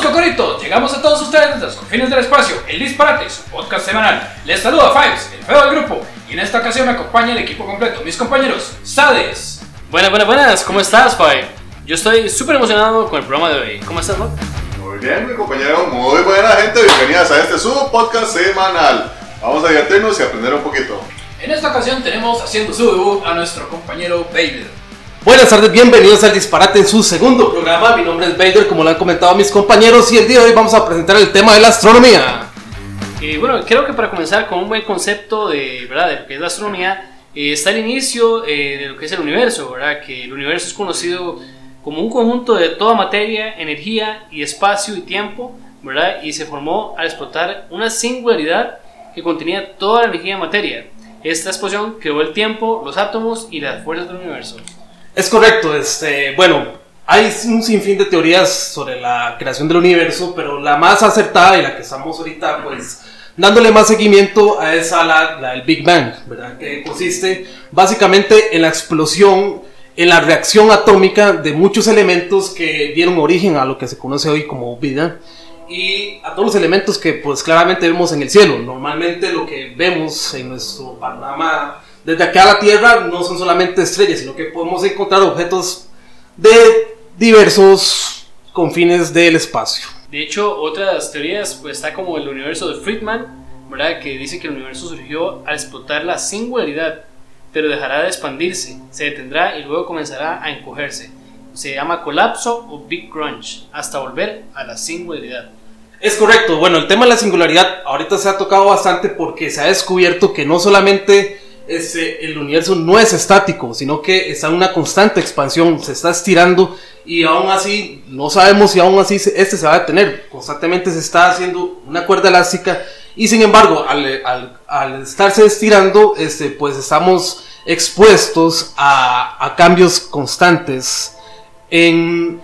Cocoritos. Llegamos a todos ustedes desde los confines del espacio, el disparate, su podcast semanal. Les saluda Fives, el feo del grupo, y en esta ocasión me acompaña el equipo completo, mis compañeros, Sades. Buenas, buenas, buenas. ¿Cómo estás, Five? Yo estoy súper emocionado con el programa de hoy. ¿Cómo estás, Bob? Muy bien, mi compañero, muy buena gente. Bienvenidas a este su podcast semanal. Vamos a divertirnos y aprender un poquito. En esta ocasión tenemos haciendo su debut a nuestro compañero Bader. Buenas tardes, bienvenidos al Disparate en su segundo programa. Mi nombre es Bader, como lo han comentado mis compañeros, y el día de hoy vamos a presentar el tema de la astronomía. Y bueno, creo que para comenzar con un buen concepto de, ¿verdad? de lo que es la astronomía, eh, está el inicio eh, de lo que es el universo, ¿verdad? que el universo es conocido como un conjunto de toda materia, energía y espacio y tiempo, ¿verdad? y se formó al explotar una singularidad que contenía toda la energía en materia. Esta explosión creó el tiempo, los átomos y las fuerzas del universo. Es correcto, este, bueno, hay un sinfín de teorías sobre la creación del universo, pero la más acertada y la que estamos ahorita, pues, dándole más seguimiento a esa, la, la del Big Bang, ¿verdad? Que consiste básicamente en la explosión, en la reacción atómica de muchos elementos que dieron origen a lo que se conoce hoy como vida y a todos los elementos que pues claramente vemos en el cielo. Normalmente lo que vemos en nuestro panorama desde acá a la Tierra no son solamente estrellas, sino que podemos encontrar objetos de diversos confines del espacio. De hecho, otras teorías, pues está como el universo de Friedman, ¿verdad? Que dice que el universo surgió al explotar la singularidad, pero dejará de expandirse, se detendrá y luego comenzará a encogerse. Se llama colapso o Big Crunch, hasta volver a la singularidad. Es correcto, bueno, el tema de la singularidad ahorita se ha tocado bastante porque se ha descubierto que no solamente este, el universo no es estático, sino que está en una constante expansión, se está estirando y aún así no sabemos si aún así este se va a detener, constantemente se está haciendo una cuerda elástica y sin embargo al, al, al estarse estirando este, pues estamos expuestos a, a cambios constantes en,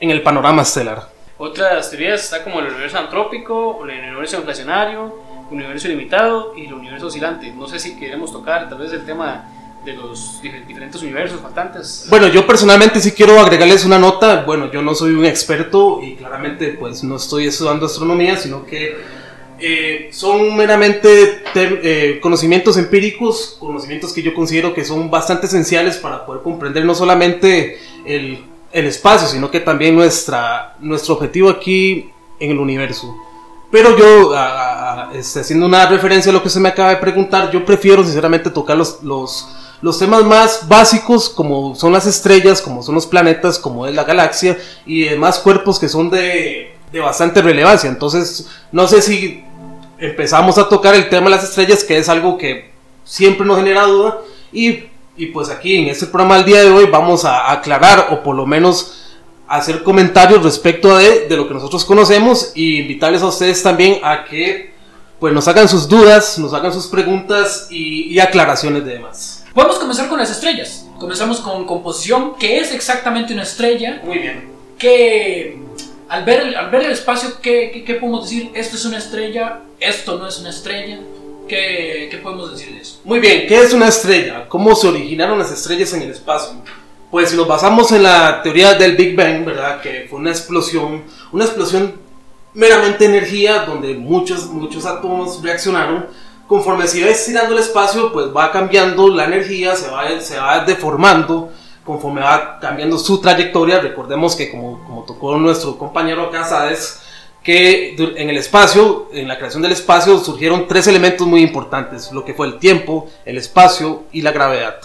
en el panorama estelar. Otras teorías está como el universo antrópico el universo inflacionario, universo ilimitado y el universo oscilante. No sé si queremos tocar tal vez el tema de los dif- diferentes universos faltantes. Bueno, yo personalmente sí quiero agregarles una nota. Bueno, yo no soy un experto y claramente pues no estoy estudiando astronomía, sino que eh, son meramente eh, conocimientos empíricos, conocimientos que yo considero que son bastante esenciales para poder comprender no solamente el, el espacio, sino que también nuestra, nuestro objetivo aquí en el universo. Pero yo, a- este, haciendo una referencia a lo que se me acaba de preguntar, yo prefiero sinceramente tocar los, los, los temas más básicos, como son las estrellas, como son los planetas, como es la galaxia y demás cuerpos que son de, de bastante relevancia. Entonces, no sé si empezamos a tocar el tema de las estrellas, que es algo que siempre nos genera duda. Y, y pues aquí en este programa del día de hoy vamos a aclarar o por lo menos hacer comentarios respecto de, de lo que nosotros conocemos y invitarles a ustedes también a que pues nos hagan sus dudas, nos hagan sus preguntas y, y aclaraciones de demás. Podemos comenzar con las estrellas. Comenzamos con composición, ¿qué es exactamente una estrella? Muy bien. que al ver, el- al ver el espacio, ¿qué, qué, qué podemos decir? Esto es una estrella, esto no es una estrella. ¿Qué, qué podemos decir de eso? Muy bien, ¿qué es una estrella? ¿Cómo se originaron las estrellas en el espacio? Pues si nos basamos en la teoría del Big Bang, ¿verdad? Que fue una explosión, una explosión meramente energía donde muchos, muchos átomos reaccionaron. Conforme se va estirando el espacio, pues va cambiando la energía, se va, se va deformando conforme va cambiando su trayectoria. Recordemos que como, como tocó nuestro compañero acá, Sades, que en el espacio, en la creación del espacio, surgieron tres elementos muy importantes, lo que fue el tiempo, el espacio y la gravedad.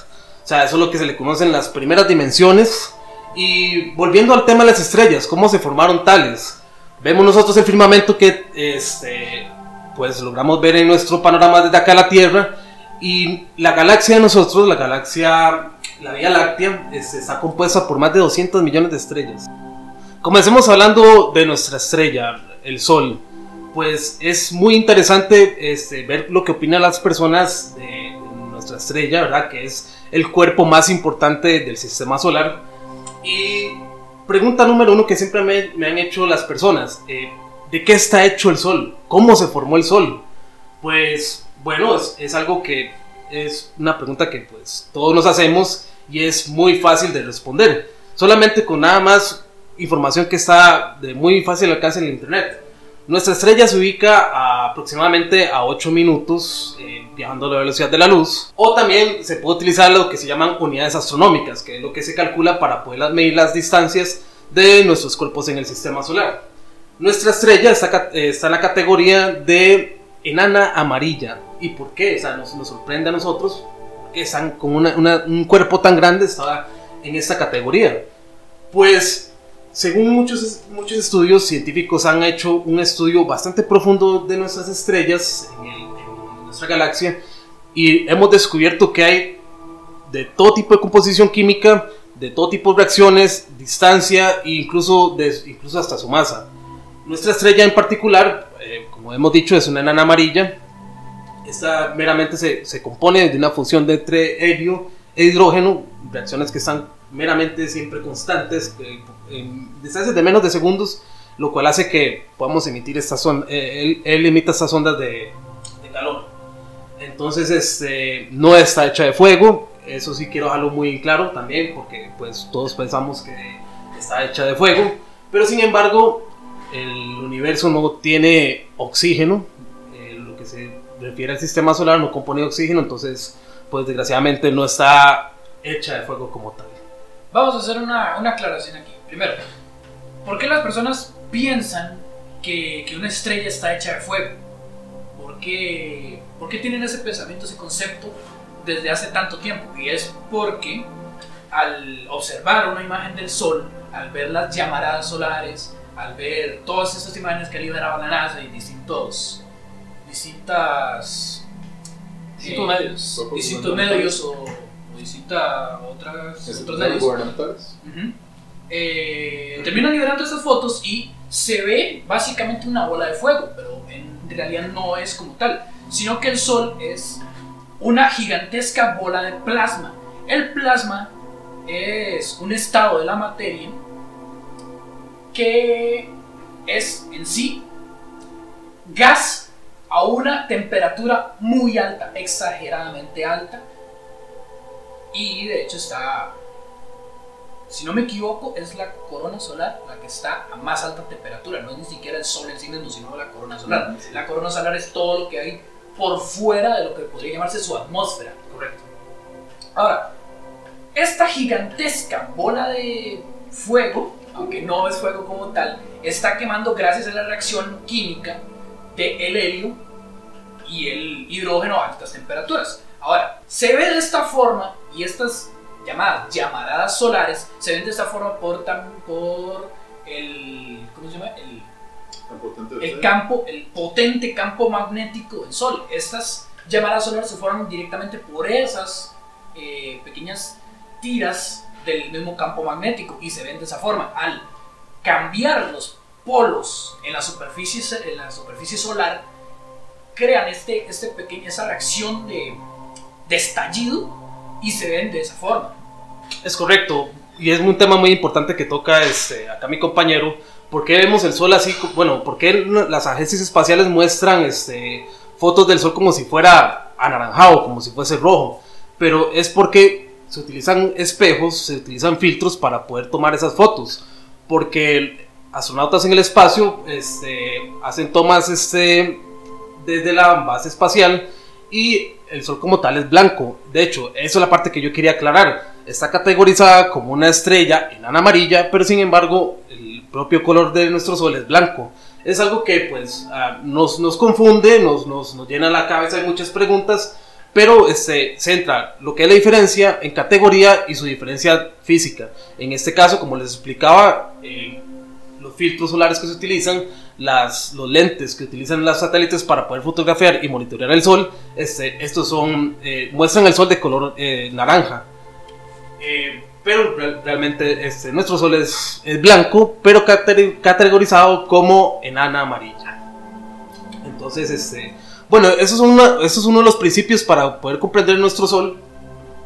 O sea, eso es lo que se le conocen las primeras dimensiones. Y volviendo al tema de las estrellas, ¿cómo se formaron tales? Vemos nosotros el firmamento que este, pues logramos ver en nuestro panorama desde acá a la Tierra. Y la galaxia de nosotros, la galaxia, la Vía Láctea, está compuesta por más de 200 millones de estrellas. Comencemos hablando de nuestra estrella, el Sol. Pues es muy interesante este, ver lo que opinan las personas de nuestra estrella, ¿verdad? Que es el cuerpo más importante del sistema solar. Y pregunta número uno que siempre me, me han hecho las personas: eh, ¿de qué está hecho el Sol? ¿Cómo se formó el Sol? Pues bueno, es, algo que es una pregunta que pues todos nos hacemos y es muy fácil de responder. Solamente con nada más información que está de muy fácil alcance en el internet. Nuestra estrella se ubica a aproximadamente a 8 minutos eh, viajando a la velocidad de la luz. O también se puede utilizar lo que se llaman unidades astronómicas, que es lo que se calcula para poder medir las distancias de nuestros cuerpos en el sistema solar. Nuestra estrella está, eh, está en la categoría de enana amarilla. ¿Y por qué? O sea, nos, nos sorprende a nosotros que están con una- una- un cuerpo tan grande está en esta categoría. Pues, según muchos, muchos estudios científicos han hecho un estudio bastante profundo de nuestras estrellas en, nuestra galaxia y hemos descubierto que hay de todo tipo de composición química, de todo tipo de reacciones, distancia e incluso, incluso hasta su masa. Nuestra estrella en particular, eh, como hemos dicho, es una enana amarilla. Esta meramente se, se compone de una función de entre helio e hidrógeno, reacciones que están meramente siempre constantes, eh, en de menos de segundos, lo cual hace que podamos emitir estas ondas, él, él emita estas ondas de, calor. Entonces, este, no está hecha de fuego, eso sí quiero dejarlo muy claro también, porque pues todos pensamos que está hecha de fuego, pero sin embargo, el universo no tiene oxígeno, eh, lo que se refiere al sistema solar no compone oxígeno, entonces, pues desgraciadamente no está hecha de fuego como tal. Vamos a hacer una, una aclaración aquí. Primero, ¿por qué las personas piensan que, que una estrella está hecha de fuego? ¿Por qué, ¿Por qué tienen ese pensamiento, ese concepto desde hace tanto tiempo? Y es porque al observar una imagen del Sol, al ver las llamaradas solares, al ver todas esas imágenes que liberaba la NASA y distintos, distintas Distintos eh, medios. Distintos medios o, o distintas otras otros medios gubernamentales. Ujú. Eh, terminan liberando esas fotos y se ve básicamente una bola de fuego, pero en realidad no es como tal, sino que el Sol es una gigantesca bola de plasma. El plasma es un estado de la materia que es en sí gas a una temperatura muy alta, exageradamente alta, y de hecho está si no me equivoco, es la corona solar la que está a más alta temperatura. No es ni siquiera el sol en sí mismo, sino la corona solar. La corona solar es todo lo que hay por fuera de lo que podría llamarse su atmósfera. Correcto. Ahora, esta gigantesca bola de fuego, aunque no es fuego como tal, está quemando gracias a la reacción química del helio y el hidrógeno a altas temperaturas. Ahora, se ve de esta forma y estas llamadas llamaradas solares se ven de esta forma por, por el, ¿cómo se llama? El, el campo, el potente campo magnético del Sol. Estas llamadas solares se forman directamente por esas eh, pequeñas tiras del mismo campo magnético y se ven de esa forma. Al cambiar los polos en la superficie, en la superficie solar, crean este, este pequeño, esa reacción de, de estallido y se ven de esa forma. Es correcto, y es un tema muy importante que toca este, acá mi compañero. ¿Por qué vemos el sol así? Bueno, ¿por qué las agencias espaciales muestran este, fotos del sol como si fuera anaranjado, como si fuese rojo? Pero es porque se utilizan espejos, se utilizan filtros para poder tomar esas fotos. Porque astronautas en el espacio este, hacen tomas este, desde la base espacial y el sol como tal es blanco. De hecho, eso es la parte que yo quería aclarar. Está categorizada como una estrella enana amarilla, pero sin embargo el propio color de nuestro sol es blanco. Es algo que pues ah, nos, confunde, nos, nos, nos llena la cabeza de muchas preguntas, pero este, centra lo que es la diferencia en categoría y su diferencia física. En este caso, como les explicaba, eh, los filtros solares que se utilizan, las, los lentes que utilizan los satélites para poder fotografiar y monitorear el sol, este, estos son, eh, muestran el sol de color eh, naranja. Eh, pero real- realmente este, nuestro sol es, blanco, pero cate- categorizado como enana amarilla. Entonces, este, bueno, eso es, una- eso es uno de los principios para poder comprender nuestro sol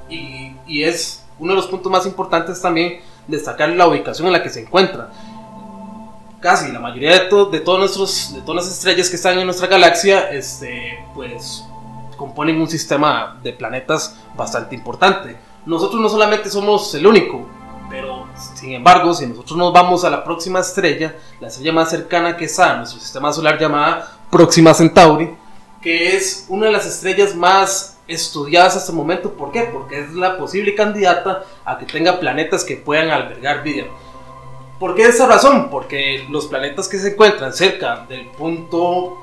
y, y es uno de los puntos más importantes también destacar la ubicación en la que se encuentra casi la mayoría de, to- de, todos nuestros, de todas las estrellas que están en nuestra galaxia, este, pues componen un sistema de planetas bastante importante. Nosotros no solamente somos el único, pero Sin embargo, si nosotros nos vamos a la próxima estrella, la estrella más cercana que está a nuestro sistema solar llamada Próxima Centauri, que es una de las estrellas más estudiadas hasta el momento. ¿Por qué? Porque es la posible candidata a que tenga planetas que puedan albergar vida. ¿Por qué esa razón? Porque los planetas que se encuentran cerca del punto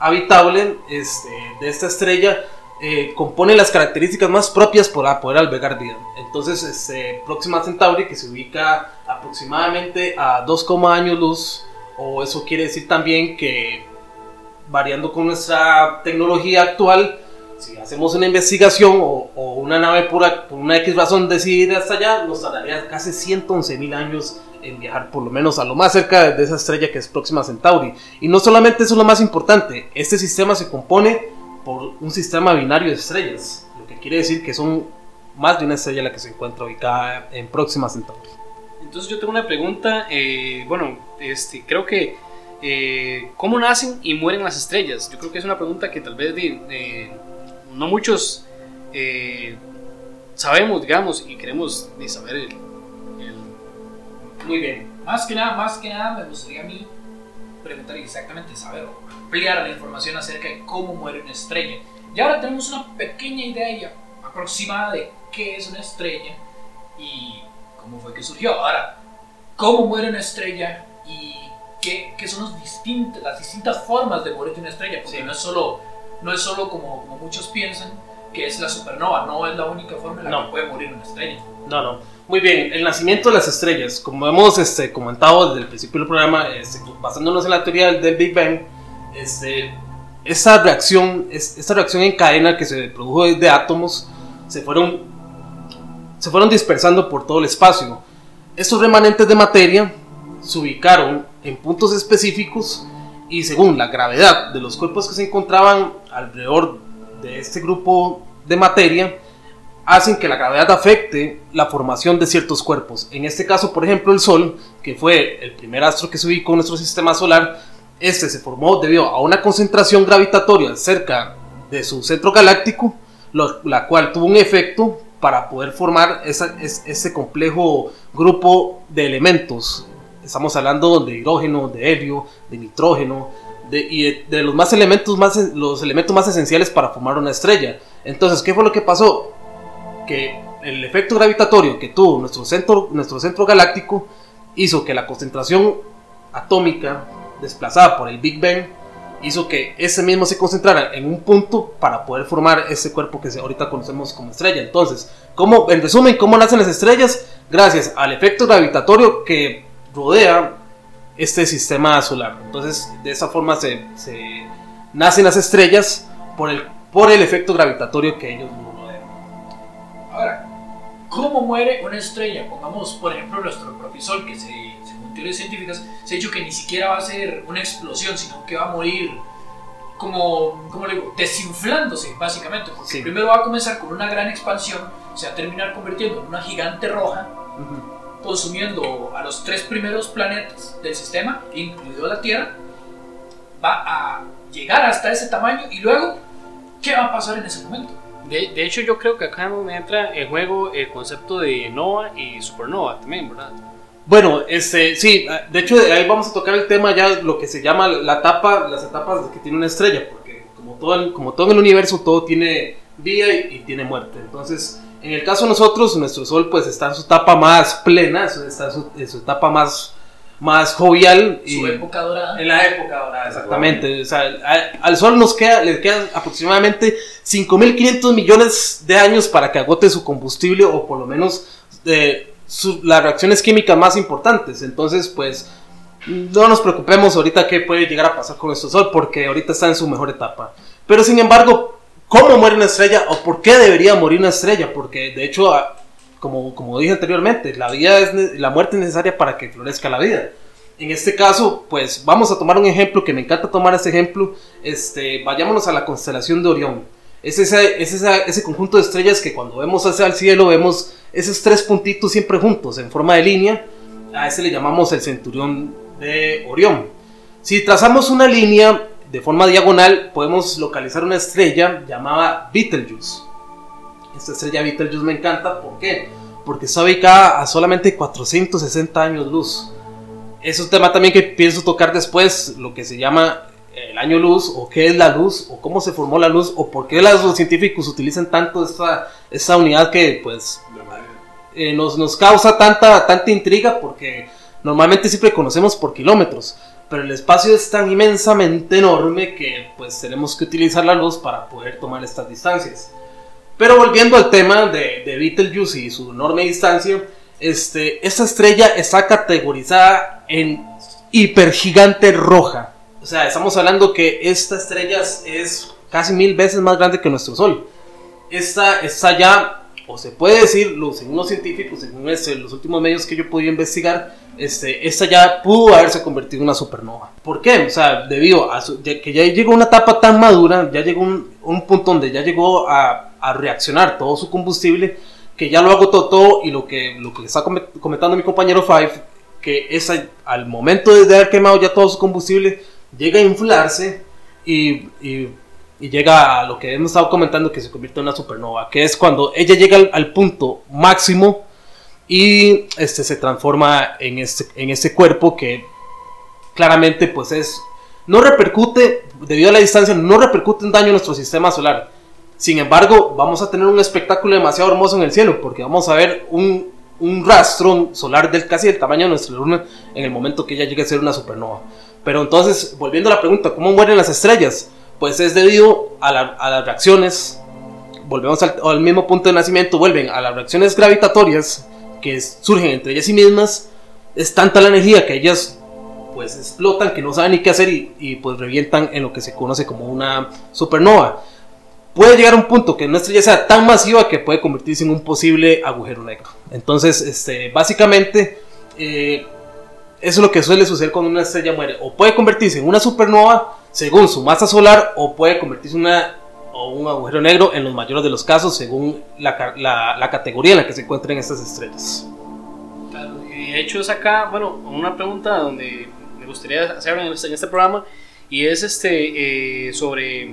habitable este, de esta estrella eh, compone las características más propias para poder albergar vida. Entonces, este, Próxima Centauri, que se ubica aproximadamente a 2, años luz, o eso quiere decir también que variando con nuestra tecnología actual, si hacemos una investigación o, una nave pura, por una X razón decide ir hasta allá, nos tardaría casi 111 mil años en viajar por lo menos a lo más cerca de esa estrella que es Próxima Centauri. Y no solamente eso es lo más importante, este sistema se compone por un sistema binario de estrellas, lo que quiere decir que son más de una estrella la que se encuentra ubicada en Próxima Centauri. Entonces yo tengo una pregunta, eh, bueno, este, creo que eh, ¿cómo nacen y mueren las estrellas? Yo creo que es una pregunta que tal vez eh, no muchos sabemos, digamos, y queremos saber Muy bien, más que nada, más que nada me gustaría a mí preguntar exactamente, saber ampliar la información acerca de cómo muere una estrella. Y ahora tenemos una pequeña idea aproximada de qué es una estrella y cómo fue que surgió. Ahora, cómo muere una estrella y qué, qué son los distintos, las distintas formas de morir de una estrella, porque no es solo, no es solo como, como, muchos piensan que es la supernova, no es la única forma en la que puede morir una estrella. No, no. Muy bien, el nacimiento de las estrellas, como hemos este, comentado desde el principio del programa, este, basándonos en la teoría del Big Bang, este, esta reacción, esta reacción en cadena que se produjo de átomos, se fueron, se fueron dispersando por todo el espacio. Estos remanentes de materia se ubicaron en puntos específicos y según la gravedad de los cuerpos que se encontraban alrededor de este grupo de materia, hacen que la gravedad afecte la formación de ciertos cuerpos. En este caso, por ejemplo, el Sol, que fue el primer astro que se ubicó en nuestro sistema solar, este se formó debido a una concentración gravitatoria cerca de su centro galáctico, la cual tuvo un efecto para poder formar ese complejo grupo de elementos. Estamos hablando de hidrógeno, de helio, de nitrógeno, de, y de, los más elementos más los elementos más esenciales para formar una estrella. Entonces, ¿qué fue lo que pasó? Que el efecto gravitatorio que tuvo nuestro centro, nuestro centro galáctico hizo que la concentración atómica desplazada por el Big Bang hizo que ese mismo se concentrara en un punto para poder formar ese cuerpo que ahorita conocemos como estrella. Entonces, ¿cómo, en resumen, ¿cómo nacen las estrellas? Gracias al efecto gravitatorio que rodea este sistema solar. Entonces, de esa forma se, se nacen las estrellas por el, por el efecto gravitatorio que ellos. Ahora, ¿cómo muere una estrella? Pongamos, por ejemplo, nuestro propio Sol, que se teorías científicas se ha dicho que ni siquiera va a ser una explosión, sino que va a morir como, como le digo, desinflándose, básicamente. Porque primero va a comenzar con una gran expansión, se va a terminar convirtiendo en una gigante roja, consumiendo a los tres primeros planetas del sistema, incluido la Tierra. Va a llegar hasta ese tamaño y luego, ¿qué va a pasar en ese momento? De, de hecho, yo creo que acá entra en juego el concepto de nova y supernova también, ¿verdad? Bueno, este, sí, de hecho ahí vamos a tocar el tema ya, lo que se llama la etapa, las etapas que tiene una estrella, porque como todo, como todo en el universo, todo tiene vida y, tiene muerte. Entonces, en el caso de nosotros, nuestro Sol pues está en su etapa más plena, está en su, etapa más, más jovial. Y su época dorada. En la época dorada, exactamente. O sea, al, Sol nos queda, le quedan aproximadamente 5.500 millones de años para que agote su combustible o por lo menos... Eh, las reacciones químicas más importantes. Entonces, pues, no nos preocupemos ahorita qué puede llegar a pasar con nuestro Sol, porque ahorita está en su mejor etapa. Pero, sin embargo, ¿cómo muere una estrella o por qué debería morir una estrella? Porque, de hecho, como, como dije anteriormente, la, vida es, la muerte es necesaria para que florezca la vida. En este caso, pues vamos a tomar un ejemplo que me encanta tomar ese ejemplo. Este, vayámonos a la constelación de Orión. Es, ese, es ese conjunto de estrellas que cuando vemos hacia el cielo vemos esos tres puntitos siempre juntos en forma de línea. A ese le llamamos el centurión de Orión. Si trazamos una línea de forma diagonal, podemos localizar una estrella llamada Betelgeuse. Esta estrella Betelgeuse me encanta, ¿por qué? porque está ubicada a solamente 460 años luz. Es un tema también que pienso tocar después, lo que se llama el año luz, o qué es la luz, o cómo se formó la luz, o por qué los científicos utilizan tanto esta, esta unidad que pues eh, nos, nos causa tanta, tanta intriga, porque normalmente siempre conocemos por kilómetros, pero el espacio es tan inmensamente enorme que pues tenemos que utilizar la luz para poder tomar estas distancias. Pero volviendo al tema de, de Betelgeuse y su enorme distancia, este, esta estrella está categorizada en hipergigante roja. O sea, estamos hablando que esta estrella es casi mil veces más grande que nuestro Sol. Esta está ya, o se puede decir, según los científicos, según este, los últimos medios que yo pude investigar, este, esta ya pudo haberse convertido en una supernova. ¿Por qué? O sea, debido a que ya llegó una etapa tan madura, ya llegó un, un punto donde ya llegó a, a, reaccionar todo su combustible, que ya lo agotó todo y lo que, lo que está comentando mi compañero Five, que es al momento de haber quemado ya todo su combustible, llega a inflarse y, y, llega a lo que hemos estado comentando que se convierte en una supernova, que es cuando ella llega al, punto máximo y este se transforma en este, en este cuerpo que claramente pues es no repercute debido a la distancia no repercute en daño en nuestro sistema solar sin embargo vamos a tener un espectáculo demasiado hermoso en el cielo porque vamos a ver un, un rastro solar del casi del tamaño de nuestra luna en el momento que ella llegue a ser una supernova. Pero entonces volviendo a la pregunta cómo mueren las estrellas pues es debido a, a las reacciones. Volvemos al, mismo punto de nacimiento vuelven a las reacciones gravitatorias que surgen entre ellas y mismas, es tanta la energía que ellas pues explotan que no saben ni qué hacer y, pues revientan en lo que se conoce como una supernova. Puede llegar a un punto que una estrella sea tan masiva que puede convertirse en un posible agujero negro. Entonces, este, básicamente, eh, eso es lo que suele suceder cuando una estrella muere. O puede convertirse en una supernova según su masa solar, o puede convertirse en un agujero negro en los mayores de los casos según la, categoría en la que se encuentren estas estrellas. Claro, de hecho es acá, bueno, una pregunta donde me gustaría hacer en este, este programa y es este eh, sobre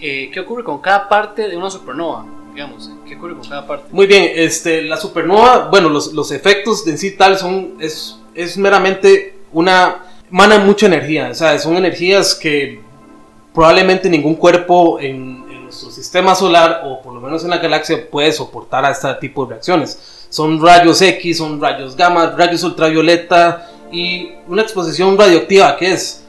eh, qué ocurre con cada parte de una supernova. Digamos, ¿qué ocurre con cada parte? Muy bien, este, la supernova, bueno, los, los efectos de sí tal son, es, es meramente una, mana mucha energía, o sea, son energías que probablemente ningún cuerpo en, nuestro sistema solar o por lo menos en la galaxia puede soportar a este tipo de reacciones. Son rayos X, son rayos gamma, rayos ultravioleta y una exposición radioactiva que es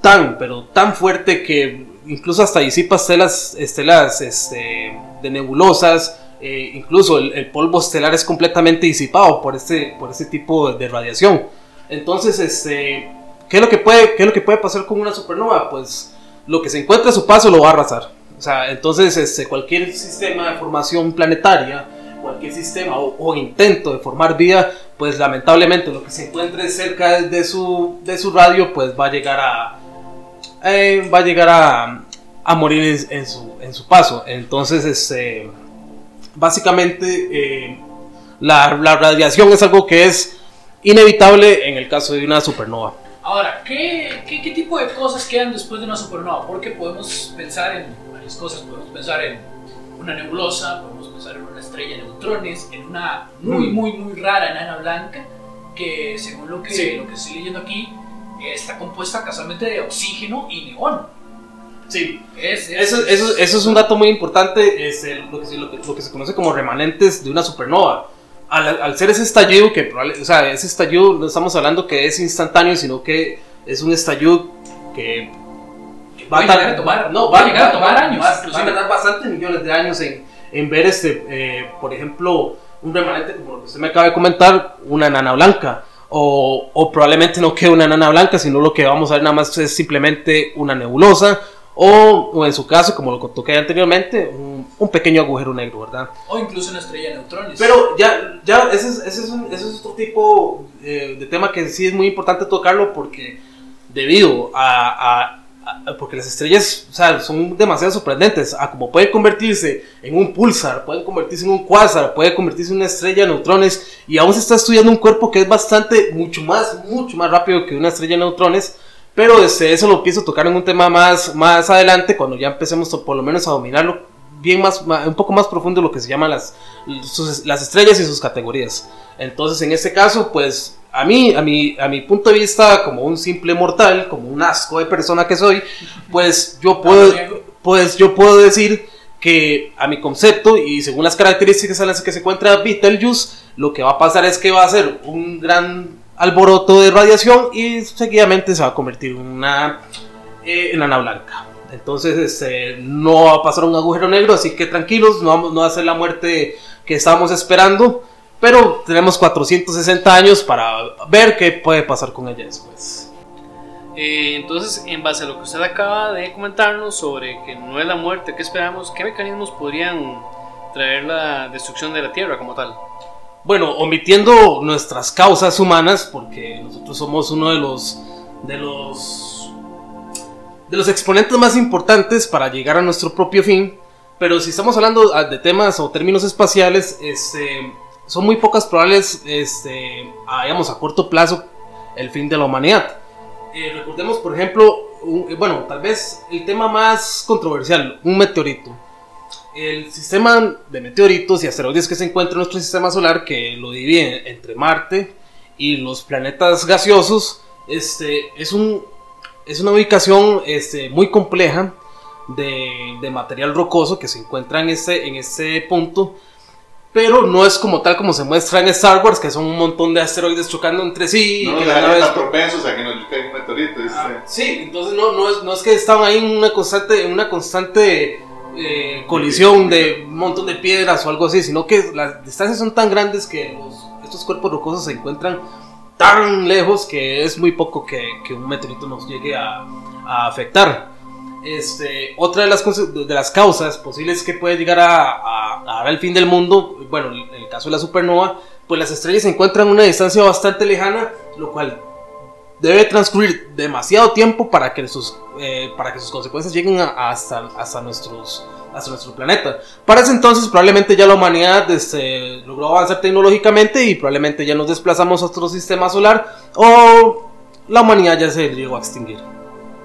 tan, pero tan fuerte que incluso hasta disipa estelas, estelas este, de nebulosas, eh, incluso el, polvo estelar es completamente disipado por este, por este tipo de radiación. Entonces, este, ¿qué, es lo que puede, ¿qué es lo que puede pasar con una supernova? Pues lo que se encuentre a su paso lo va a arrasar. O sea, entonces este, cualquier sistema de formación planetaria, cualquier sistema o, intento de formar vida, pues lamentablemente lo que se encuentre cerca de su, de su radio, pues va a llegar a, eh, va a, llegar a, a morir en, su, en, su, paso. Entonces, este, básicamente eh, la, la radiación es algo que es inevitable en el caso de una supernova. Ahora, ¿qué, ¿qué, qué, tipo de cosas quedan después de una supernova? Porque podemos pensar en varias cosas. Podemos pensar en una nebulosa, podemos pensar en una estrella de neutrones, en una muy, mm. muy, muy rara enana blanca, que según lo que, lo que estoy leyendo aquí, está compuesta casualmente de oxígeno y neón. Sí, es, eso, eso, eso, es un dato muy importante, es lo, que, lo, que, lo que se conoce como remanentes de una supernova al, al, ser ese estallido, que o sea, ese estallido no estamos hablando que es instantáneo, sino que es un estallido que va, a, tomar, no, va, a llegar a tomar años. Va, a tardar bastantes millones de años en, en ver, este, eh, por ejemplo, un remanente como lo que usted me acaba de comentar, una nana blanca. O, o probablemente no quede una nana blanca, sino lo que vamos a ver nada más es simplemente una nebulosa o, en su caso, como lo toqué anteriormente, un, un, pequeño agujero negro, ¿verdad? O incluso una estrella de neutrones. Pero ya, ya ese, es, ese, es un, ese es otro tipo eh, de tema que sí es muy importante tocarlo porque debido a, a, porque las estrellas son demasiado sorprendentes, a como puede convertirse en un pulsar, puede convertirse en un quasar, puede convertirse en una estrella de neutrones y aún se está estudiando un cuerpo que es bastante, mucho más, mucho más rápido que una estrella de neutrones pero este, eso lo pienso tocar en un tema más, más adelante, cuando ya empecemos por lo menos a dominarlo bien más, un poco más profundo lo que se llama las, sus- las estrellas y sus categorías. Entonces, en este caso, pues a mí, a mi, a mi punto de vista, como un simple mortal, como un asco de persona que soy, pues yo puedo, pues yo puedo decir que a mi concepto y según las características en las que se encuentra Betelgeuse, lo que va a pasar es que va a ser un gran alboroto de radiación y seguidamente se va a convertir en una eh, enana blanca. Entonces este, no va a pasar un agujero negro, así que tranquilos, no, vamos, no va a ser la muerte que estábamos esperando, pero tenemos 460 años para ver qué puede pasar con ella después. Eh, entonces, en base a lo que usted acaba de comentarnos sobre que no es la muerte que esperamos, ¿qué mecanismos podrían traer la destrucción de la Tierra como tal? Bueno, omitiendo nuestras causas humanas, porque nosotros somos uno de los de los de los exponentes más importantes para llegar a nuestro propio fin. Pero si estamos hablando ah, de temas o términos espaciales, este, son muy pocas probables, este, a, digamos, a corto plazo, el fin de la humanidad. Eh, recordemos, por ejemplo, un- eh, bueno, tal vez el tema más controversial, un meteorito. El sistema de meteoritos y asteroides que se encuentra en nuestro sistema solar, que lo divide entre Marte y los planetas gaseosos, este, es, un, es una ubicación este, muy compleja de, de material rocoso que se encuentra en este, en este punto, pero no es como tal como se muestra en Star Wars, que son un montón de asteroides chocando entre sí. y No que la nave que nos caiga un meteorito. Ah, sí, entonces no, no, es, no es que están ahí en una constante, en una constante eh, colisión de un montón de piedras o algo así, sino que las distancias son tan grandes que los- estos cuerpos rocosos se encuentran tan lejos que es muy poco que, que un meteorito nos llegue a, afectar. Este, otra de las, de las causas posibles que puede llegar a, a- el fin del mundo, bueno, en el caso de la supernova, pues las estrellas se encuentran a una distancia bastante lejana, lo cual debe transcurrir demasiado tiempo para que sus, eh, para que sus consecuencias lleguen hasta, hasta, nuestros, hasta nuestro planeta. Para ese entonces probablemente ya la humanidad este, logró avanzar tecnológicamente y probablemente ya nos desplazamos a otro sistema solar o la humanidad ya se llegó a extinguir.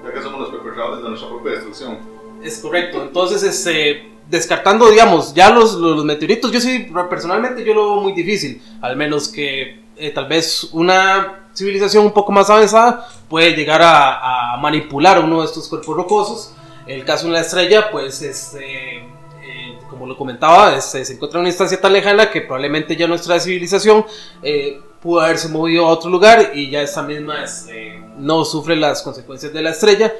Ya que somos los perpetradores de nuestra propia destrucción. Es correcto. Entonces, este, descartando, digamos, ya los, los, los meteoritos, yo sí, personalmente yo lo veo muy difícil. Al menos que eh, tal vez una civilización un poco más avanzada puede llegar a, a manipular uno de estos cuerpos rocosos. El caso de la estrella, pues, este, eh, como lo comentaba, este, se encuentra en una instancia tan lejana que probablemente ya nuestra civilización eh, pudo haberse movido a otro lugar y ya esta misma este, no sufre las consecuencias de la estrella.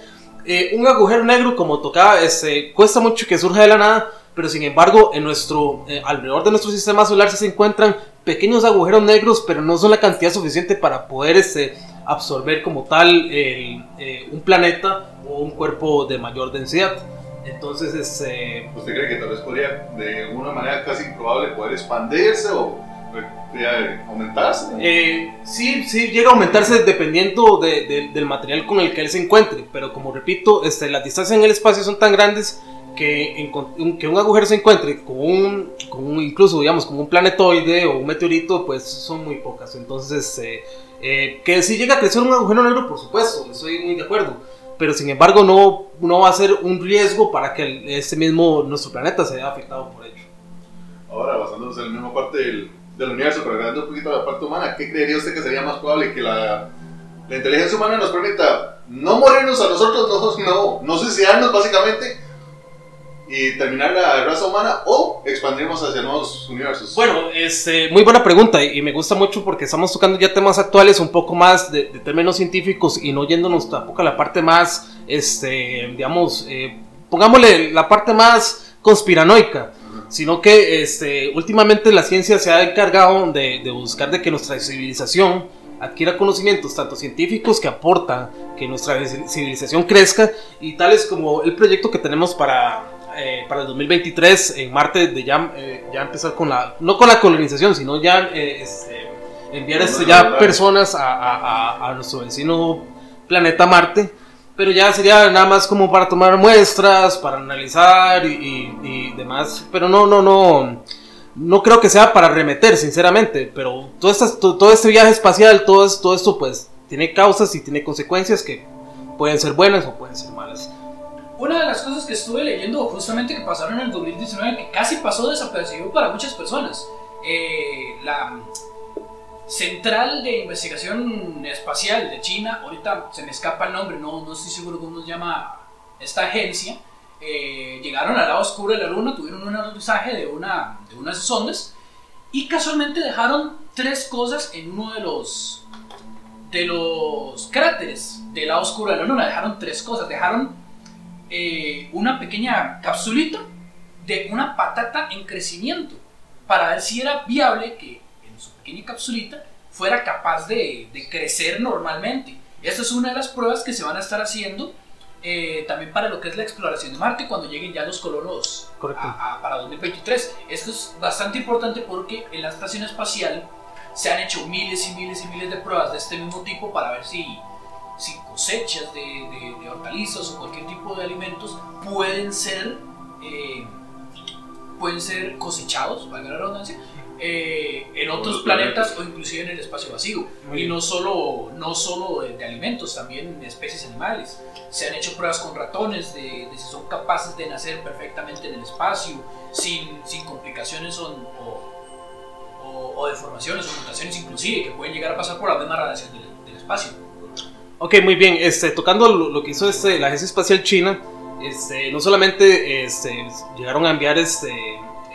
Eh, un agujero negro, como tocaba, este, cuesta mucho que surja de la nada, pero sin embargo, en nuestro, eh, alrededor de nuestro sistema solar se encuentran pequeños agujeros negros, pero no son la cantidad suficiente para poder este, absorber como tal el, eh, un planeta o un cuerpo de mayor densidad. Entonces, este, ¿Usted cree que tal vez podría, de una manera casi improbable, poder expandirse o eh, aumentarse? Eh, sí, sí, llega a aumentarse dependiendo de- de- del material con el que él se encuentre, pero como repito, este, las distancias en el espacio son tan grandes que, un, que un agujero se encuentre con un, con un- incluso digamos, con un planetoide o un meteorito, pues son muy pocas. Entonces, eh, eh, que si llega a crecer un agujero negro, por supuesto, estoy muy de acuerdo. Pero sin embargo, no, no va a ser un riesgo para que el- este mismo, nuestro planeta se vea afectado por ello. Ahora, basándonos en la misma parte del, del universo, pero agregando un poquito la parte humana, ¿qué creería usted que sería más probable que la, la inteligencia humana nos permita no morirnos a nosotros, no, no, no suicidarnos básicamente y terminar la raza humana o expandirnos hacia nuevos universos? Bueno, este, muy buena pregunta y me gusta mucho porque estamos tocando ya temas actuales un poco más de, de términos científicos y no yéndonos tampoco a la parte más, este, digamos, eh, pongámosle la parte más conspiranoica, sino que este, últimamente la ciencia se ha encargado de, de buscar de que nuestra civilización adquiera conocimientos tanto científicos que aportan que nuestra civilización crezca y tales como el proyecto que tenemos para eh, para el 2023 en Marte de ya, eh, ya empezar con la, no con la colonización, sino ya eh, este, enviar este, ya personas a, a, a, a, nuestro vecino planeta Marte, pero ya sería nada más como para tomar muestras, para analizar y, y, y demás, pero no, no, no, no creo que sea para remeter, sinceramente, pero todo, esta, todo, todo este viaje espacial, todo, todo esto pues tiene causas y tiene consecuencias que pueden ser buenas o pueden ser malas una de las cosas que estuve leyendo justamente que pasaron en el 2019, que casi pasó desapercibido para muchas personas, eh, la Central de Investigación Espacial de China, ahorita se me escapa el nombre, no, no estoy seguro cómo se llama esta agencia, eh, llegaron al lado oscuro de la Luna, tuvieron un aterrizaje de, una, de unas sondas y casualmente dejaron tres cosas en uno de los, de los cráteres del lado oscuro de la Luna. Dejaron tres cosas. Dejaron eh, una pequeña capsulita de una patata en crecimiento para ver si era viable que en su pequeña capsulita fuera capaz de, de crecer normalmente. Esta es una de las pruebas que se van a estar haciendo eh, también para lo que es la exploración de Marte cuando lleguen ya los colonos a, a, para 2023. Esto es bastante importante porque en la estación espacial se han hecho miles y miles y miles de pruebas de este mismo tipo para ver si, si cosechas de, de, de hortalizas o cualquier tipo de alimentos pueden ser, eh, pueden ser cosechados, valga la redundancia, eh, en otros planetas o inclusive en el espacio vacío. y no solo, no solo de, de, alimentos, también especies animales. Se han hecho pruebas con ratones de, de, si son capaces de nacer perfectamente en el espacio, sin, sin complicaciones o, o, o, deformaciones o mutaciones inclusive, que pueden llegar a pasar por la misma radiación del, del espacio. Ok, muy bien. Este, tocando lo, lo que hizo este, la Agencia Espacial China, este, no solamente este, llegaron a enviar este,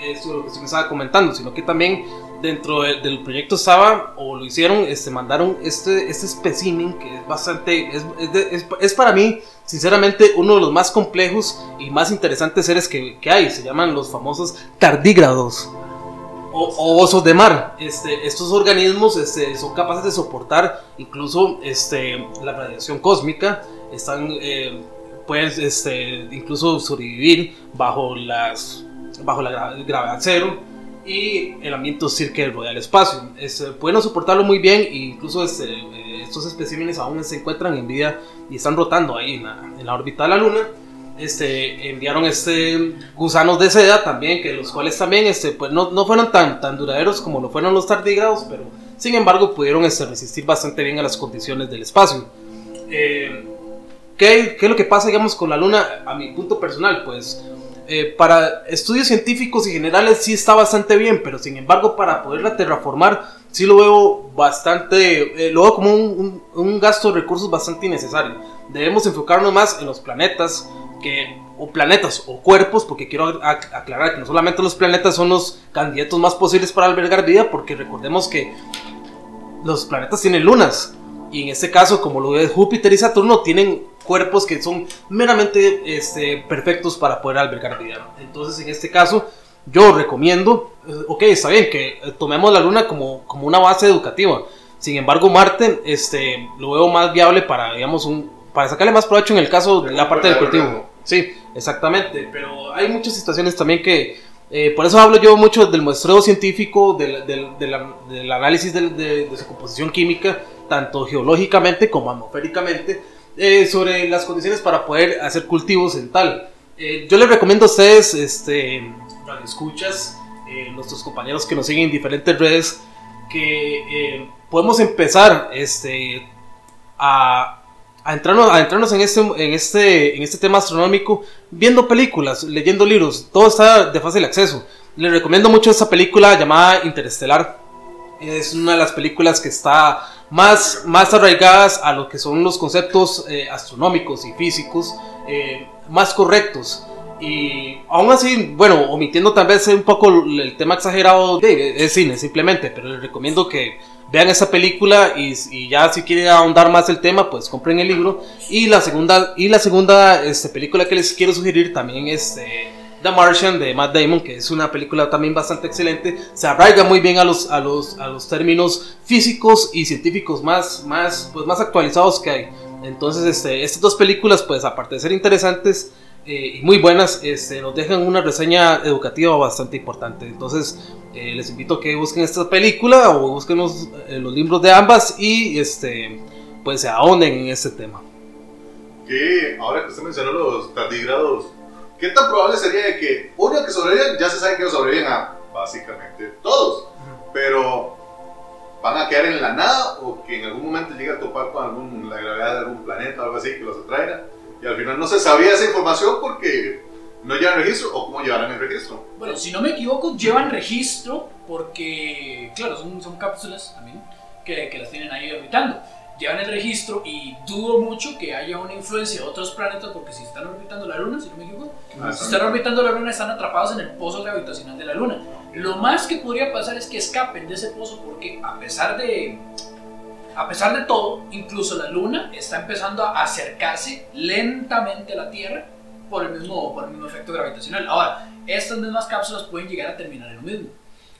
esto lo que usted estaba comentando, sino que también dentro de, del proyecto Saba, o lo hicieron, este, mandaron este, este espécimen que es bastante, es, es, de, es, es, para mí, sinceramente, uno de los más complejos y más interesantes seres que, que hay, se llaman los famosos tardígrados. O, o, osos de mar. Este, estos organismos este, son capaces de soportar incluso este, la radiación cósmica. Están, eh, pueden este, incluso sobrevivir bajo las bajo la gravedad cero y el ambiente hostil que rodea el espacio. Es, pueden soportarlo muy bien e incluso este, estos especímenes aún se encuentran en vida y están rotando ahí en la, en la órbita de la Luna. Este, enviaron este, gusanos de seda también, que los cuales también este, pues no, no fueron tan, tan duraderos como lo fueron los tardígrados, pero sin embargo pudieron este, resistir bastante bien a las condiciones del espacio. Eh, ¿qué, ¿Qué es lo que pasa, digamos, con la Luna a mi punto personal? Pues eh, para estudios científicos y generales sí está bastante bien, pero sin embargo para poderla terraformar sí lo veo bastante, eh, lo veo como un, un, un, gasto de recursos bastante innecesario. Debemos enfocarnos más en los planetas, que, o planetas o cuerpos, porque quiero aclarar que no solamente los planetas son los candidatos más posibles para albergar vida, porque recordemos que los planetas tienen lunas, y en este caso, como lo es Júpiter y Saturno, tienen cuerpos que son meramente este, perfectos para poder albergar vida. Entonces, en este caso, yo recomiendo, ok, está bien, que tomemos la Luna como, como una base educativa. Sin embargo, Marte este, lo veo más viable para, digamos, un, para sacarle más provecho en el caso de la parte del cultivo. Sí, exactamente. Pero hay muchas situaciones también que, eh, por eso hablo yo mucho del muestreo científico, del, del, del, del análisis de, de, su composición química, tanto geológicamente como atmosféricamente, eh, sobre las condiciones para poder hacer cultivos en tal. Eh, yo les recomiendo a ustedes, este, escuchas, eh, nuestros compañeros que nos siguen en diferentes redes, que podemos empezar este, a, a, entrarnos, a entrarnos en, este, en, este, en este tema astronómico viendo películas, leyendo libros, todo está de fácil acceso. Les recomiendo mucho esta película llamada Interestelar. Es una de las películas que está más, más arraigadas a lo que son los conceptos eh, astronómicos y físicos eh, más correctos. Y aún así, bueno, omitiendo tal vez un poco el tema exagerado de es cine simplemente, pero les recomiendo que vean esa película y, y, ya si quieren ahondar más el tema, pues compren el libro. Y la segunda, y la segunda este, película que les quiero sugerir también es... Eh, The Martian de Matt Damon, que es una película también bastante excelente, se arraiga muy bien a los, a los, a los términos físicos y científicos más, más, pues más actualizados que hay. Entonces, este, estas dos películas, pues aparte de ser interesantes eh, y muy buenas, este, nos dejan una reseña educativa bastante importante. Entonces, eh, les invito a que busquen esta película o busquen los, eh, los libros de ambas y este, pues se ahonden en este tema. Que ahora que usted mencionó los tardigrados ¿qué tan probable sería de que uno que sobreviven, ya se sabe que sobreviven a básicamente todos, pero van a quedar en la nada o que en algún momento llegue a topar con algún, la gravedad de algún planeta o algo así que los atraiga? Y al final no se sabía esa información porque no llevan registro o cómo llevarán el registro. Bueno, si no me equivoco, llevan registro porque, claro, son, son cápsulas también que, que las tienen ahí orbitando. Llevan el registro y dudo mucho que haya una influencia de otros planetas porque si están orbitando la Luna, si no me equivoco, si están orbitando la Luna están atrapados en el pozo gravitacional de la Luna. Lo más que podría pasar es que escapen de ese pozo porque a pesar de a pesar de todo, incluso la Luna está empezando a acercarse lentamente a la Tierra por el mismo, por el mismo efecto gravitacional. Ahora, estas mismas cápsulas pueden llegar a terminar en lo mismo.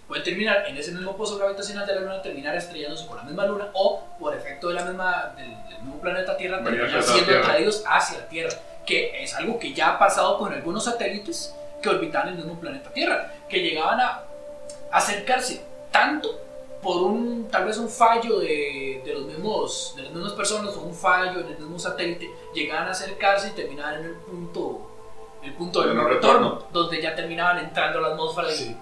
Pueden terminar en ese mismo pozo gravitacional de la Luna, terminar estrellándose por la misma Luna o por efecto de la misma, del, del mismo planeta Tierra, terminar siendo atraídos hacia la Tierra, que es algo que ya ha pasado con algunos satélites que orbitan el mismo planeta Tierra, que llegaban a acercarse tanto por un tal vez un fallo de, de los mismos de las mismas personas o un fallo en el mismo satélite llegaban a acercarse y terminaban en el punto el punto de no no retorno retorno. donde ya terminaban entrando a la atmósfera y- Sí.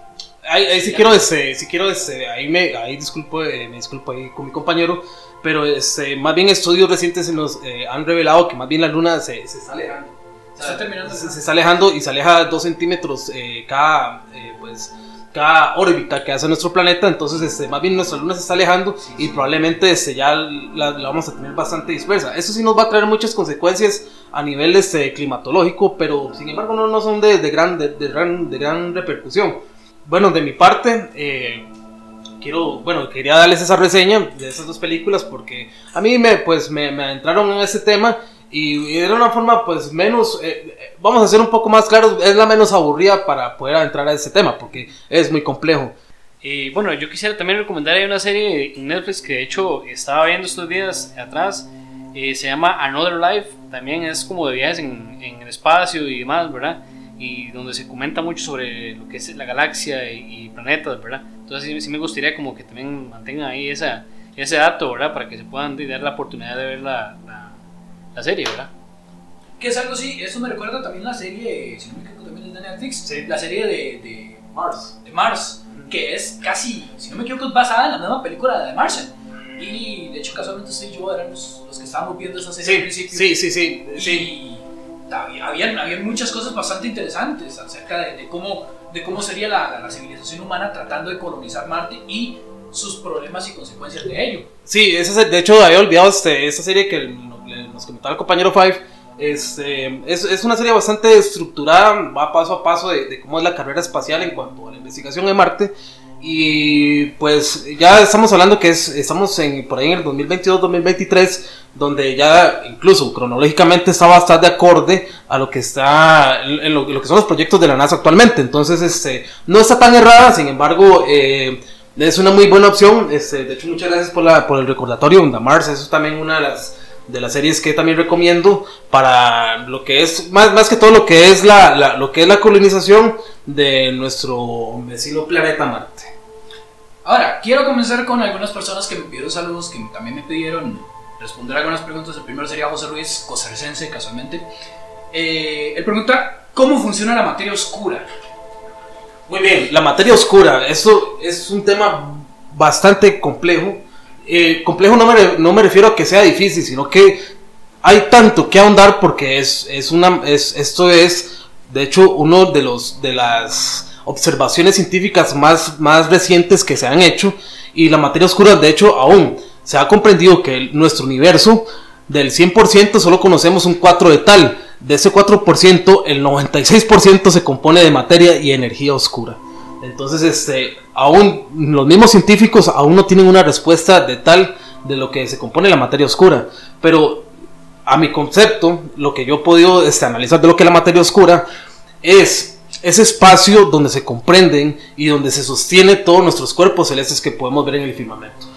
Ahí, ahí sí quiero, este, sí quiero, este, ahí me, ahí disculpo, eh, me disculpo ahí con mi compañero, pero este, más bien estudios recientes nos eh, han revelado que más bien la luna se, se está alejando. se está terminando Se, se está alejando y se aleja dos centímetros eh, cada, eh, pues, cada órbita que hace nuestro planeta, entonces este, más bien nuestra luna se está alejando y probablemente este, ya la, vamos a tener bastante dispersa. Eso sí nos va a traer muchas consecuencias a nivel este, climatológico, pero sin embargo no, no son de, de gran, de gran, de gran repercusión. Bueno, de mi parte, eh, quiero, bueno, quería darles esa reseña de esas dos películas porque a mí me, pues, me, me adentraron en ese tema y era una forma, pues, menos, eh, eh, vamos a ser un poco más claros, es la menos aburrida para poder entrar a ese tema porque es muy complejo. Y bueno, yo quisiera también recomendar ahí una serie en Netflix que de hecho estaba viendo estos días atrás. eh, se llama Another Life. También es como de viajes en, en el espacio y demás, ¿verdad? Y donde se comenta mucho sobre lo que es la galaxia y, y planetas, ¿verdad? Entonces sí, sí me gustaría como que también mantengan ahí esa, ese dato, ¿verdad? Para que se puedan dar la oportunidad de ver la, la, la serie, ¿verdad? que es algo así eso me recuerda también la serie si no me equivoco también es de Netflix Sí. la serie de, de, Mars. de Mars que es casi si no me equivoco es basada en la misma película de The Martian y de hecho casualmente usted y yo eran los, los que estábamos viendo esa serie al Sí, principio sí, sí, sí, y sí. había, habían, habían muchas cosas bastante interesantes acerca de, de cómo, de cómo sería la, la- la civilización humana tratando de colonizar Marte y sus problemas y consecuencias de ello. Sí, esa se- de hecho había olvidado este, esta serie que nos comentaba el compañero Five. Este, es, es una serie bastante estructurada, va paso a paso de, de cómo es la carrera espacial en cuanto a la investigación en Marte. Y pues ya estamos hablando que es, estamos en, por ahí en el 2022-2023, donde ya incluso cronológicamente está bastante acorde a lo que está en lo, lo que son los proyectos de la NASA actualmente. Entonces, este, no está tan errada, sin embargo, eh, es una muy buena opción. Este, de hecho, muchas gracias por, la, por el recordatorio. Onda Mars, eso es también una de las, de las series que también recomiendo para lo que es, más, más que todo lo que es la, la- lo que es la colonización de nuestro vecino planeta Marte. Ahora, quiero comenzar con algunas personas que me pidieron saludos, que también me pidieron responder algunas preguntas. El primero sería José Ruiz, costarricense, casualmente. Eh, él pregunta, ¿cómo funciona la materia oscura? Muy bien, la materia oscura, eso es un tema bastante complejo. Eh, complejo no me, no me refiero a que sea difícil, sino que hay tanto que ahondar porque es, es una, es, esto es, de hecho, uno de, los, de las observaciones científicas más, más recientes que se han hecho. Y la materia oscura, de hecho, aún se ha comprendido que nuestro universo, del 100% solo conocemos un 4 de tal. De ese 4%, el 96% se compone de materia y energía oscura. Entonces, este, aún los mismos científicos aún no tienen una respuesta de tal de lo que se compone la materia oscura. Pero a mi concepto, lo que yo he podido este, analizar de lo que es la materia oscura es ese espacio donde se comprenden y donde se sostiene todos nuestros cuerpos celestes que podemos ver en el firmamento.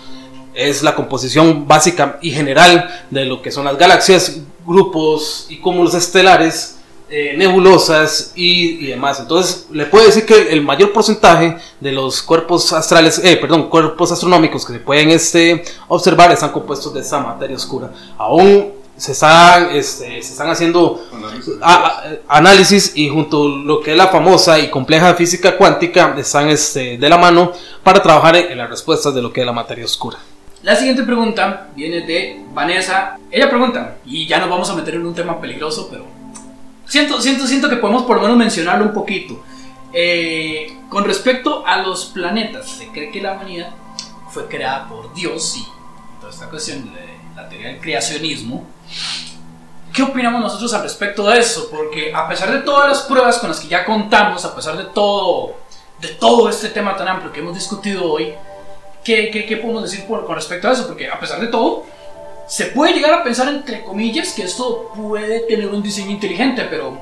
Es la composición básica y general de lo que son las galaxias, grupos y cúmulos estelares, eh, nebulosas y, y demás. Entonces, le puedo decir que el mayor porcentaje de los cuerpos astrales, eh, perdón, cuerpos astronómicos que se pueden este, observar están compuestos de esa materia oscura. Aún se están, este, se están haciendo a- a- análisis y junto a lo que es la famosa y compleja física cuántica están este, de la mano para trabajar en, en las respuestas de lo que es la materia oscura. La siguiente pregunta viene de Vanessa. Ella pregunta, y ya nos vamos a meter en un tema peligroso, pero siento, siento, siento que podemos por lo menos mencionarlo un poquito. Eh, con respecto a los planetas, se cree que la humanidad fue creada por Dios y toda esta cuestión de la teoría del creacionismo. ¿Qué opinamos nosotros al respecto de eso? Porque a pesar de todas las pruebas con las que ya contamos, a pesar de todo, de todo este tema tan amplio que hemos discutido hoy, ¿qué, qué, qué podemos decir por, con respecto a eso? Porque a pesar de todo, se puede llegar a pensar, entre comillas, que esto puede tener un diseño inteligente, pero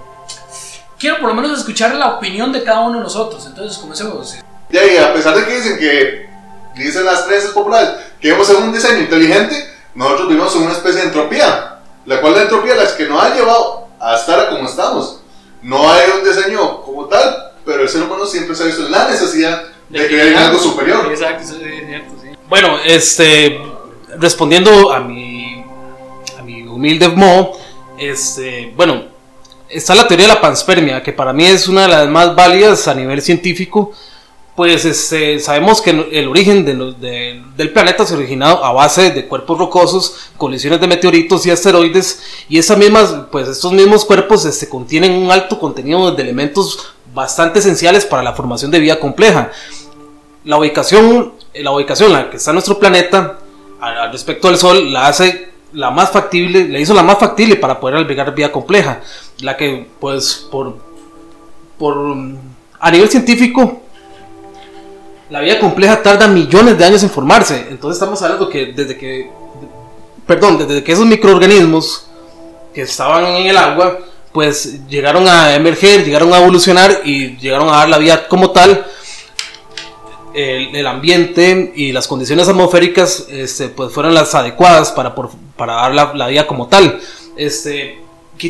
quiero por lo menos escuchar la opinión de cada uno de nosotros. Entonces, comencemos. Ya, y a pesar de que dicen que, dicen las creencias populares, que vamos en un diseño inteligente, nosotros vivimos en una especie de entropía, la cual la entropía es la que nos ha llevado a estar como estamos. No hay un diseño como tal, pero el ser humano siempre se ha visto en la necesidad de, creer en algo superior. Exacto, eso es cierto, sí. Bueno, este, respondiendo a mi humilde modo, este, bueno, está la teoría de la panspermia, que para mí es una de las más válidas a nivel científico, pues este, sabemos que el origen del planeta se ha originado a base de cuerpos rocosos, colisiones de meteoritos y asteroides, y esas mismas, pues estos mismos cuerpos este, contienen un alto contenido de elementos bastante esenciales para la formación de vida compleja. La ubicación, la ubicación en la que está nuestro planeta, al, al respecto del Sol, la hace la más factible, le hizo la más factible para poder albergar vida compleja, la que, pues, por, por a nivel científico, la vida compleja tarda millones de años en formarse. Entonces estamos hablando que desde que, perdón, desde que esos microorganismos que estaban en el agua, pues llegaron a emerger, llegaron a evolucionar y llegaron a dar la vida como tal. El, ambiente y las condiciones atmosféricas este, pues fueron las adecuadas para, para dar la, la vida como tal. Este,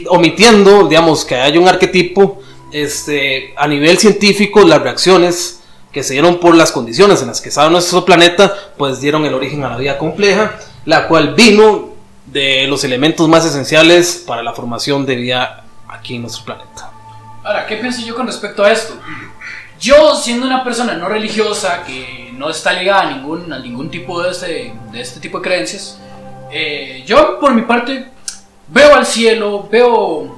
omitiendo, digamos, que haya un arquetipo, este, a nivel científico, las reacciones que se dieron por las condiciones en las que estaba nuestro planeta, pues dieron el origen a la vida compleja, la cual vino de los elementos más esenciales para la formación de vida aquí en nuestro planeta. Ahora, ¿qué pienso yo con respecto a esto? Yo, siendo una persona no religiosa que no está ligada a ningún, a ningún tipo de este, de este tipo de creencias, eh, yo por mi parte veo al cielo, veo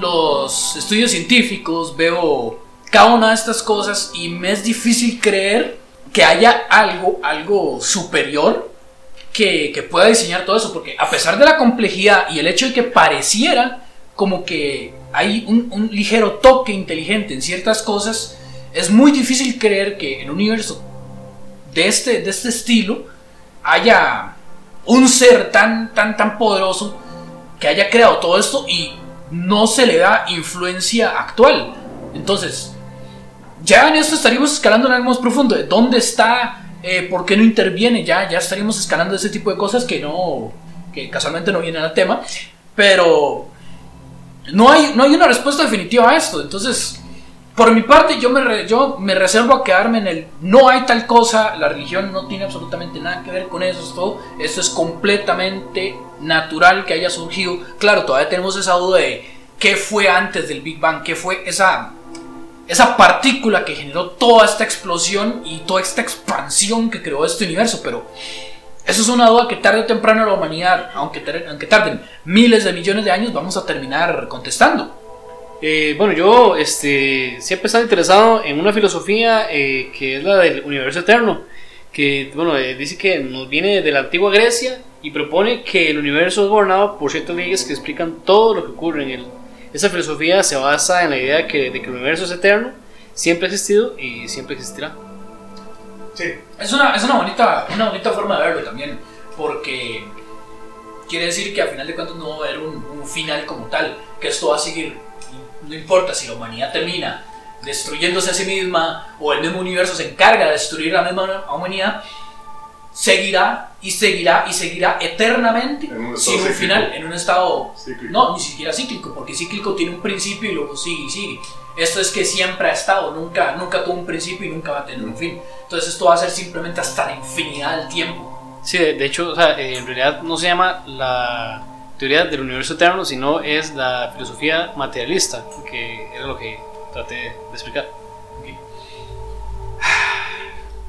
los estudios científicos, veo cada una de estas cosas y me es difícil creer que haya algo, algo superior que, que pueda diseñar todo eso, porque a pesar de la complejidad y el hecho de que pareciera como que hay un, un ligero toque inteligente en ciertas cosas, es muy difícil creer que en un universo de este, de este estilo haya un ser tan, tan, tan poderoso que haya creado todo esto y no se le da influencia actual. Entonces, ya en esto estaríamos escalando en algo más profundo. de ¿Dónde está? Eh, ¿Por qué no interviene? Ya, ya estaríamos escalando ese tipo de cosas que no, que casualmente no vienen al tema. Pero no hay, no hay una respuesta definitiva a esto. Entonces, por mi parte, yo me, re- yo me reservo a quedarme en el no hay tal cosa, la religión no tiene absolutamente nada que ver con eso, es todo. Esto es completamente natural que haya surgido. Claro, todavía tenemos esa duda de qué fue antes del Big Bang, qué fue esa, esa partícula que generó toda esta explosión y toda esta expansión que creó este universo, pero eso es una duda que tarde o temprano la humanidad, aunque, aunque tarden miles de millones de años, vamos a terminar contestando. Eh, bueno, yo este, siempre he estado interesado en una filosofía eh, que es la del universo eterno, que bueno, eh, dice que nos viene de la antigua Grecia y propone que el universo es gobernado por ciertas leyes que explican todo lo que ocurre en él. Esa filosofía se basa en la idea que, de que el universo es eterno, siempre ha existido y siempre existirá. Sí. Es una, es una, bonita, una bonita forma de verlo también, porque quiere decir que a final de cuentas no va a haber un, un final como tal, que esto va a seguir, no importa si la humanidad termina destruyéndose a sí misma o el mismo universo se encarga de destruir la misma humanidad, seguirá y seguirá y seguirá eternamente En un estado sin un cíclico. final, en un estado Cíclico. no, ni siquiera cíclico, porque cíclico tiene un principio y luego sigue y sigue. Esto es que siempre ha estado, nunca, nunca tuvo un principio y nunca va a tener un fin. Entonces esto va a ser simplemente hasta la infinidad del tiempo. Sí, de, de hecho, o sea, eh, en realidad no se llama la teoría del universo eterno, sino es la filosofía materialista, que era lo que traté de explicar.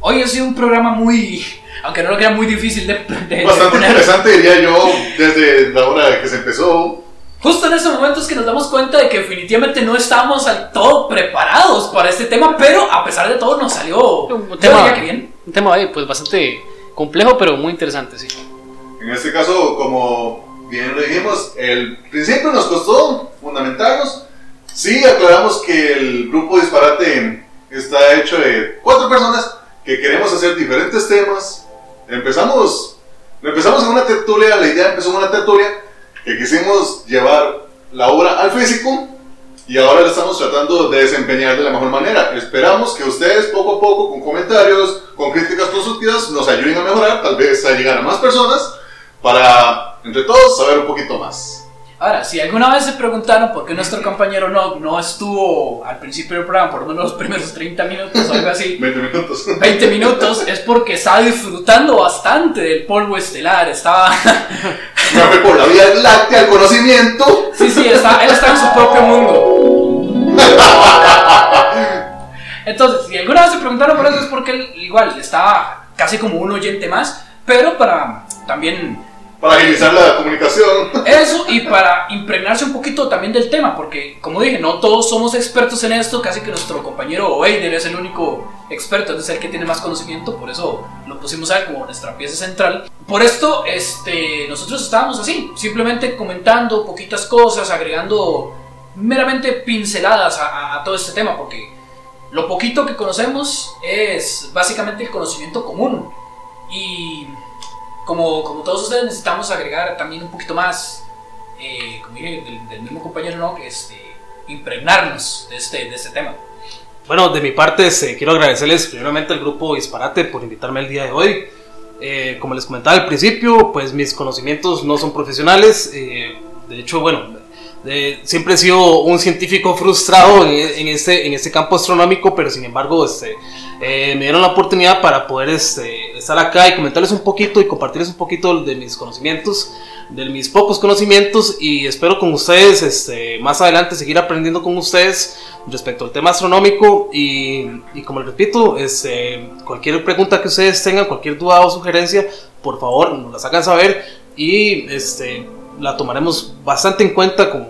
hoy ha sido un programa muy, aunque no lo crea muy difícil de, de- de Bastante poner. interesante, diría yo, desde la hora que se empezó. Justo en esos momentos que nos damos cuenta de que definitivamente no estábamos al todo preparados para este tema, pero a pesar de todo nos salió Un tema- que bien. Un tema eh, pues bastante complejo, pero muy interesante, sí. En este caso, como bien lo dijimos, el principio nos costó fundamentarnos. Sí, aclaramos que el grupo Disparate está hecho de cuatro personas que queremos hacer diferentes temas. Empezamos, empezamos en una tertulia, la idea empezó en una tertulia que quisimos llevar la obra al físico y ahora la estamos tratando de desempeñar de la mejor manera. Esperamos que ustedes poco a poco, con comentarios, con críticas constructivas, nos ayuden a mejorar, tal vez a llegar a más personas, para entre todos saber un poquito más. Ahora, si alguna vez se preguntaron por qué nuestro compañero no, no estuvo al principio del programa, por lo menos los primeros 30 minutos o algo así, 20 minutos. 20 minutos, es porque estaba disfrutando bastante del polvo estelar, estaba... Fui por la vía láctea al conocimiento. Sí, sí, está, él está en su propio mundo. Entonces, si alguna vez se preguntaron por eso es porque él igual estaba casi como un oyente más, pero para también Para agilizar la comunicación. eso y para impregnarse un poquito también del tema, porque como dije, no todos somos expertos en esto, casi que nuestro compañero Eider es el único experto, es el que tiene más conocimiento, por eso lo pusimos a él como nuestra pieza central. Por esto, este, nosotros estábamos así, simplemente comentando poquitas cosas, agregando meramente pinceladas a, a- a todo este tema, porque lo poquito que conocemos es básicamente el conocimiento común. Y como, como todos ustedes necesitamos agregar también un poquito más, eh, como dije, del, del mismo compañero, ¿no? Este, impregnarnos de este, de este tema. Bueno, de mi parte este, quiero agradecerles primeramente al grupo Disparate por invitarme el día de hoy. Eh, como les comentaba al principio, pues mis conocimientos no son profesionales. eh, de hecho, bueno, de- siempre he sido un científico frustrado en, en este, en este campo astronómico, pero sin embargo este, eh, me dieron la oportunidad para poder este, estar acá y comentarles un poquito y compartirles un poquito de mis conocimientos, de mis pocos conocimientos y espero con ustedes este, más adelante seguir aprendiendo con ustedes respecto al tema astronómico y, y como les repito, este, cualquier pregunta que ustedes tengan, cualquier duda o sugerencia, por favor nos las hagan saber y este, la tomaremos bastante en cuenta con,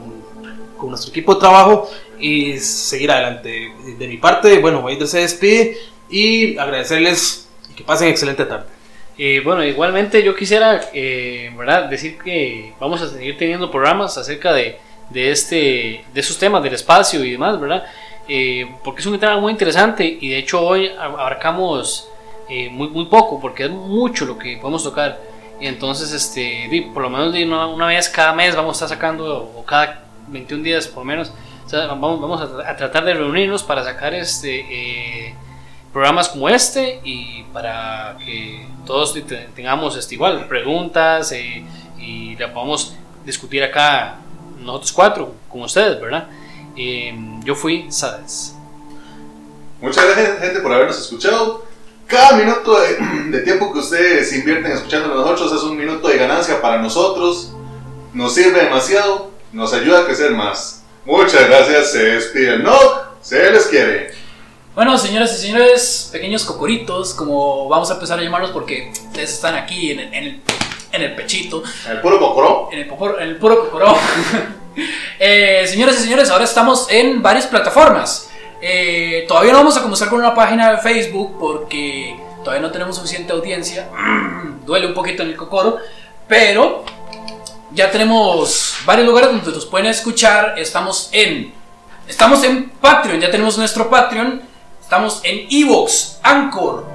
con nuestro equipo de trabajo y seguir adelante. De mi parte, bueno, Weider se despide y agradecerles que pasen excelente tarde. Eh, bueno, igualmente yo quisiera eh, ¿verdad? decir que vamos a seguir teniendo programas acerca de, de, este, de esos temas del espacio y demás, ¿verdad? Eh, porque es un tema muy interesante y de hecho hoy ab- abarcamos eh, muy, muy poco porque es mucho lo que podemos tocar. Entonces, este, por lo menos una, una vez cada mes vamos a estar sacando, o cada 21 días por lo menos, o sea, vamos, vamos a, a tratar de reunirnos para sacar este, eh, programas como este y para que todos te- te- tengamos este, igual preguntas eh, y la podamos discutir acá nosotros cuatro con ustedes, ¿verdad? Eh, yo fui Sades. Muchas gracias, gente, por habernos escuchado. Cada minuto de, de tiempo que ustedes invierten escuchando nosotros es un minuto de ganancia para nosotros. Nos sirve demasiado, nos ayuda a crecer más. Muchas gracias, se despide el Noc, se les quiere. Bueno, señoras y señores, pequeños cocoritos, como vamos a empezar a llamarlos porque ustedes están aquí en el, en el, en el pechito, El puro cocoró. en el, popor- en el puro cocoró. Eh, señoras y señores, ahora estamos en varias plataformas. Eh, todavía no vamos a comenzar con una página de Facebook porque todavía no tenemos suficiente audiencia. Duele un poquito en el cocoro, pero ya tenemos varios lugares donde nos pueden escuchar. Estamos en estamos en Patreon, ya tenemos nuestro Patreon. Estamos en Evox, Anchor,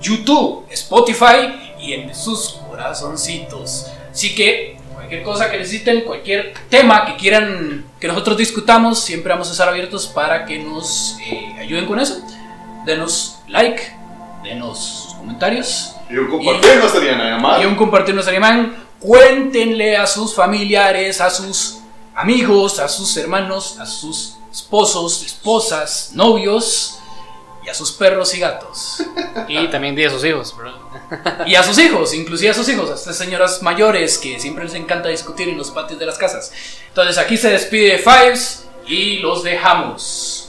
YouTube, Spotify y en sus corazoncitos. Así que cualquier cosa que necesiten, cualquier tema que quieran que nosotros discutamos, siempre vamos a estar abiertos para que nos eh, ayuden con eso. Denos like, denos comentarios Y un compartir no estaría nada mal. y un compartir nuestro alemán. Cuéntenle a sus familiares, a sus amigos, a sus hermanos, a sus esposos, esposas, novios y a sus perros y gatos. Y también di a sus hijos, ¿verdad? Y a sus hijos, inclusive a sus hijos, a estas señoras mayores que siempre les encanta discutir en los patios de las casas. Entonces aquí se despide Fives y los dejamos.